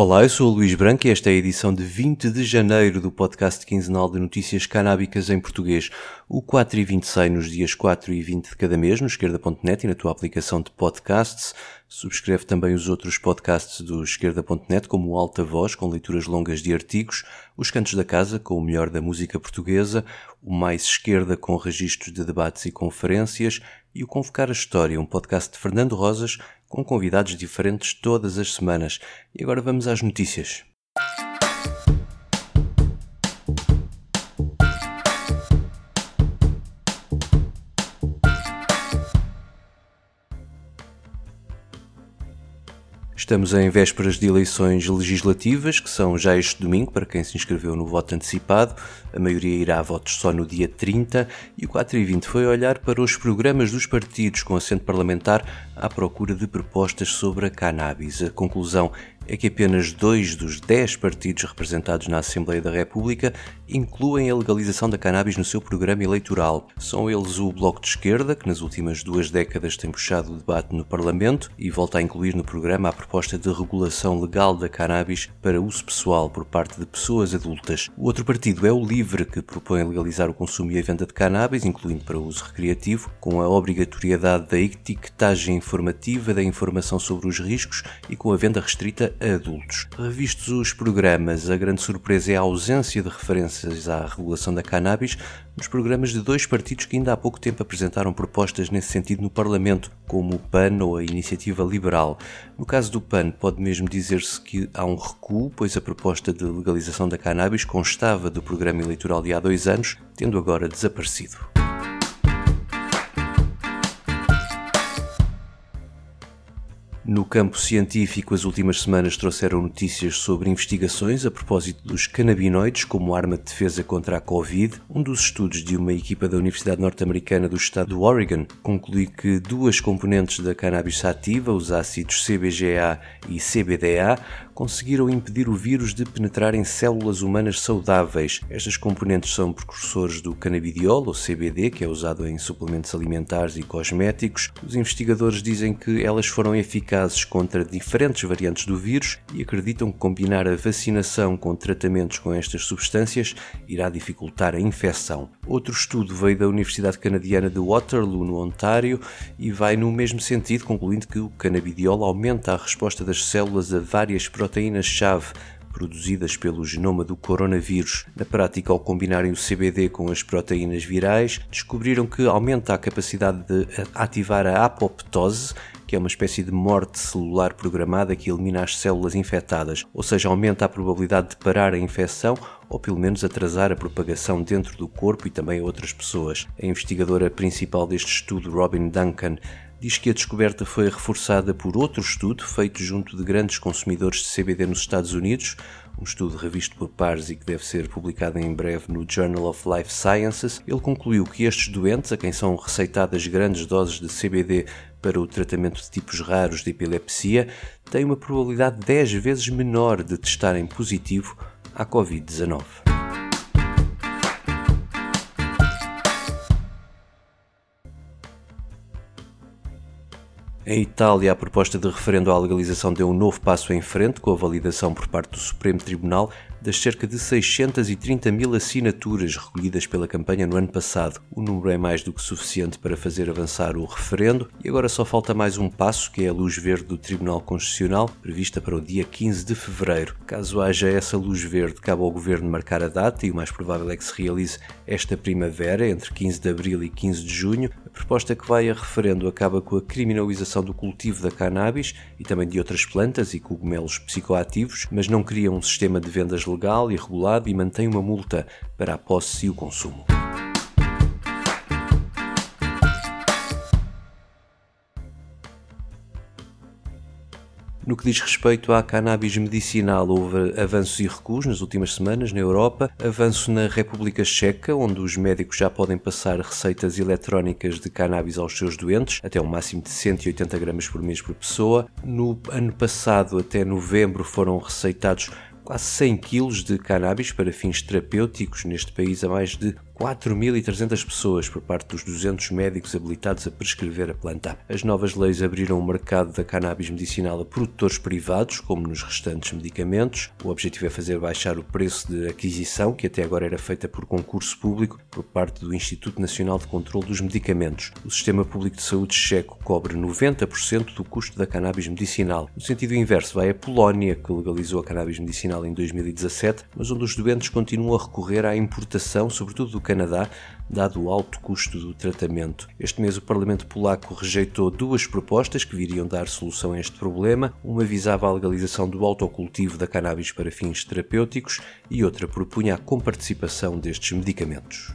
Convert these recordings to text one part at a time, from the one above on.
Olá, eu sou o Luís Branco e esta é a edição de 20 de janeiro do podcast quinzenal de notícias canábicas em português. O 4 e 20 sai nos dias 4 e 20 de cada mês no esquerda.net e na tua aplicação de podcasts. Subscreve também os outros podcasts do esquerda.net, como o Alta Voz, com leituras longas de artigos, os Cantos da Casa, com o melhor da música portuguesa, o Mais Esquerda, com registros de debates e conferências, e o Convocar a História, um podcast de Fernando Rosas, com convidados diferentes todas as semanas. E agora vamos às notícias. Estamos em vésperas de eleições legislativas, que são já este domingo, para quem se inscreveu no voto antecipado. A maioria irá a votos só no dia 30. E o 4 e 20 foi olhar para os programas dos partidos com assento parlamentar à procura de propostas sobre a cannabis. A conclusão é que apenas dois dos dez partidos representados na Assembleia da República incluem a legalização da cannabis no seu programa eleitoral. São eles o Bloco de Esquerda, que nas últimas duas décadas tem puxado o debate no Parlamento e volta a incluir no programa a proposta de regulação legal da cannabis para uso pessoal por parte de pessoas adultas. O outro partido é o Livre, que propõe legalizar o consumo e a venda de cannabis, incluindo para uso recreativo, com a obrigatoriedade da etiquetagem informativa da informação sobre os riscos e com a venda restrita adultos. Revistos os programas, a grande surpresa é a ausência de referências à regulação da cannabis nos programas de dois partidos que ainda há pouco tempo apresentaram propostas nesse sentido no Parlamento, como o PAN ou a Iniciativa Liberal. No caso do PAN, pode mesmo dizer-se que há um recuo, pois a proposta de legalização da cannabis constava do programa eleitoral de há dois anos, tendo agora desaparecido. No campo científico, as últimas semanas trouxeram notícias sobre investigações a propósito dos canabinoides como arma de defesa contra a Covid. Um dos estudos de uma equipa da Universidade Norte-Americana do estado do Oregon conclui que duas componentes da cannabis sativa, os ácidos CBGA e CBDA, conseguiram impedir o vírus de penetrar em células humanas saudáveis. Estas componentes são precursores do canabidiol, ou CBD, que é usado em suplementos alimentares e cosméticos. Os investigadores dizem que elas foram eficazes contra diferentes variantes do vírus e acreditam que combinar a vacinação com tratamentos com estas substâncias irá dificultar a infecção. Outro estudo veio da Universidade Canadiana de Waterloo, no Ontário, e vai no mesmo sentido, concluindo que o canabidiol aumenta a resposta das células a várias proteínas proteínas-chave produzidas pelo genoma do coronavírus. Na prática, ao combinarem o CBD com as proteínas virais, descobriram que aumenta a capacidade de ativar a apoptose, que é uma espécie de morte celular programada que elimina as células infectadas, ou seja, aumenta a probabilidade de parar a infecção ou pelo menos atrasar a propagação dentro do corpo e também a outras pessoas. A investigadora principal deste estudo, Robin Duncan, diz que a descoberta foi reforçada por outro estudo feito junto de grandes consumidores de CBD nos Estados Unidos, um estudo revisto por pares e que deve ser publicado em breve no Journal of Life Sciences. Ele concluiu que estes doentes, a quem são receitadas grandes doses de CBD para o tratamento de tipos raros de epilepsia, têm uma probabilidade 10 vezes menor de testarem positivo à Covid-19. Em Itália, a proposta de referendo à legalização deu um novo passo em frente, com a validação por parte do Supremo Tribunal das cerca de 630 mil assinaturas recolhidas pela campanha no ano passado. O número é mais do que suficiente para fazer avançar o referendo e agora só falta mais um passo, que é a luz verde do Tribunal Constitucional, prevista para o dia 15 de fevereiro. Caso haja essa luz verde, cabe ao governo marcar a data e o mais provável é que se realize esta primavera, entre 15 de abril e 15 de junho. A proposta que vai a referendo acaba com a criminalização do cultivo da cannabis e também de outras plantas e cogumelos psicoativos, mas não cria um sistema de vendas legal e regulado e mantém uma multa para a posse e o consumo. No que diz respeito à cannabis medicinal, houve avanços e recuos nas últimas semanas na Europa, avanço na República Checa, onde os médicos já podem passar receitas eletrónicas de cannabis aos seus doentes, até um máximo de 180 gramas por mês por pessoa. No ano passado, até novembro, foram receitados quase 100 kg de cannabis para fins terapêuticos neste país. Há mais de 4.300 pessoas por parte dos 200 médicos habilitados a prescrever a planta. As novas leis abriram o mercado da cannabis medicinal a produtores privados, como nos restantes medicamentos. O objetivo é fazer baixar o preço de aquisição, que até agora era feita por concurso público por parte do Instituto Nacional de Controlo dos Medicamentos. O Sistema Público de Saúde checo cobre 90% do custo da cannabis medicinal. No sentido inverso, vai a Polónia, que legalizou a cannabis medicinal em 2017, mas onde os doentes continuam a recorrer à importação, sobretudo do Canadá, dado o alto custo do tratamento. Este mês o Parlamento polaco rejeitou duas propostas que viriam dar solução a este problema. Uma visava a legalização do autocultivo da cannabis para fins terapêuticos e outra propunha a comparticipação destes medicamentos.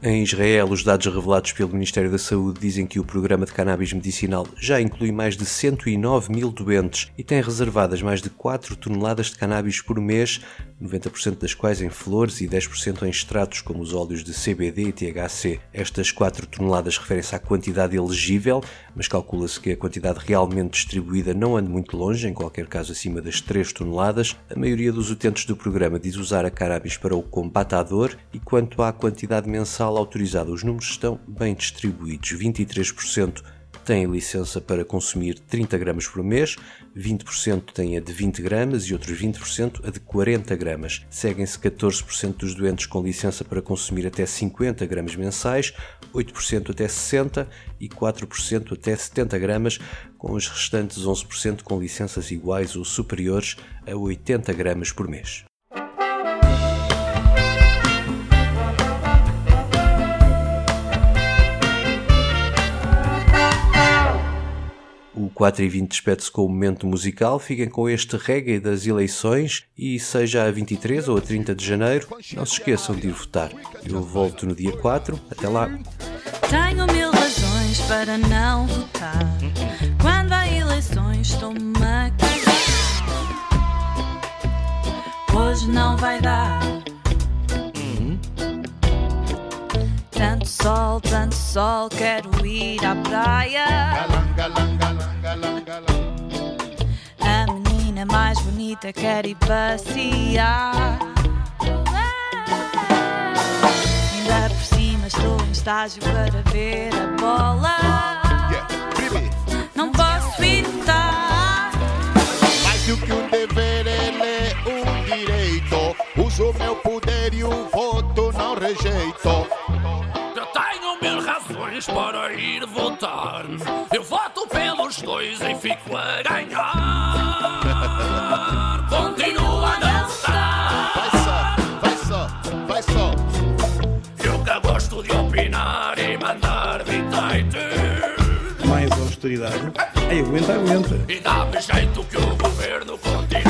Em Israel, os dados revelados pelo Ministério da Saúde dizem que o programa de cannabis medicinal já inclui mais de 109 mil doentes e tem reservadas mais de 4 toneladas de cannabis por mês, 90% das quais em flores e 10% em extratos como os óleos de CBD e THC. Estas 4 toneladas referem-se à quantidade elegível, mas calcula-se que a quantidade realmente distribuída não ande muito longe, em qualquer caso acima das 3 toneladas. A maioria dos utentes do programa diz usar a cannabis para o combate à dor e quanto à quantidade mensal total autorizada, os números estão bem distribuídos. 23% têm licença para consumir 30 gramas por mês, 20% têm a de 20 gramas e outros 20% a de 40 gramas. Seguem-se 14% dos doentes com licença para consumir até 50 gramas mensais, 8% até 60 e 4% até 70 gramas, com os restantes 11% com licenças iguais ou superiores a 80 gramas por mês. 4 e 20 despede-se com o momento musical. Fiquem com este reggae das eleições e seja a 23 ou a 30 de janeiro, não se esqueçam de ir votar. Eu volto no dia 4. Até lá. Tenho mil razões para não votar. Quando há eleições, estou-me a Hoje não vai dar. Tanto sol, tanto sol, quero ir à praia. A menina mais bonita quer ir passear. Ainda por cima estou em estágio para ver a bola. Não posso evitar. Mais do que um dever, ele é um direito. Uso meu poder e o voto não rejeito. Razões para ir votar. Eu voto pelos dois e fico a ganhar. Continua a dançar. Vai só, vai só, vai só. Eu que gosto de opinar e mandar bitite. mais austeridade. Aí aguenta, aguenta. E dá-me jeito que o governo continue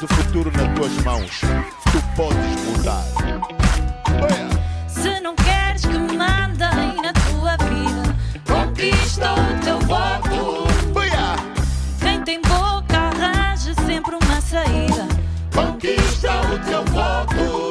tens o futuro nas tuas mãos. Tu podes mudar. Se não queres que mandem na tua vida, conquista o teu voto. Quem tem boca arranja sempre uma saída. Conquista o teu voto.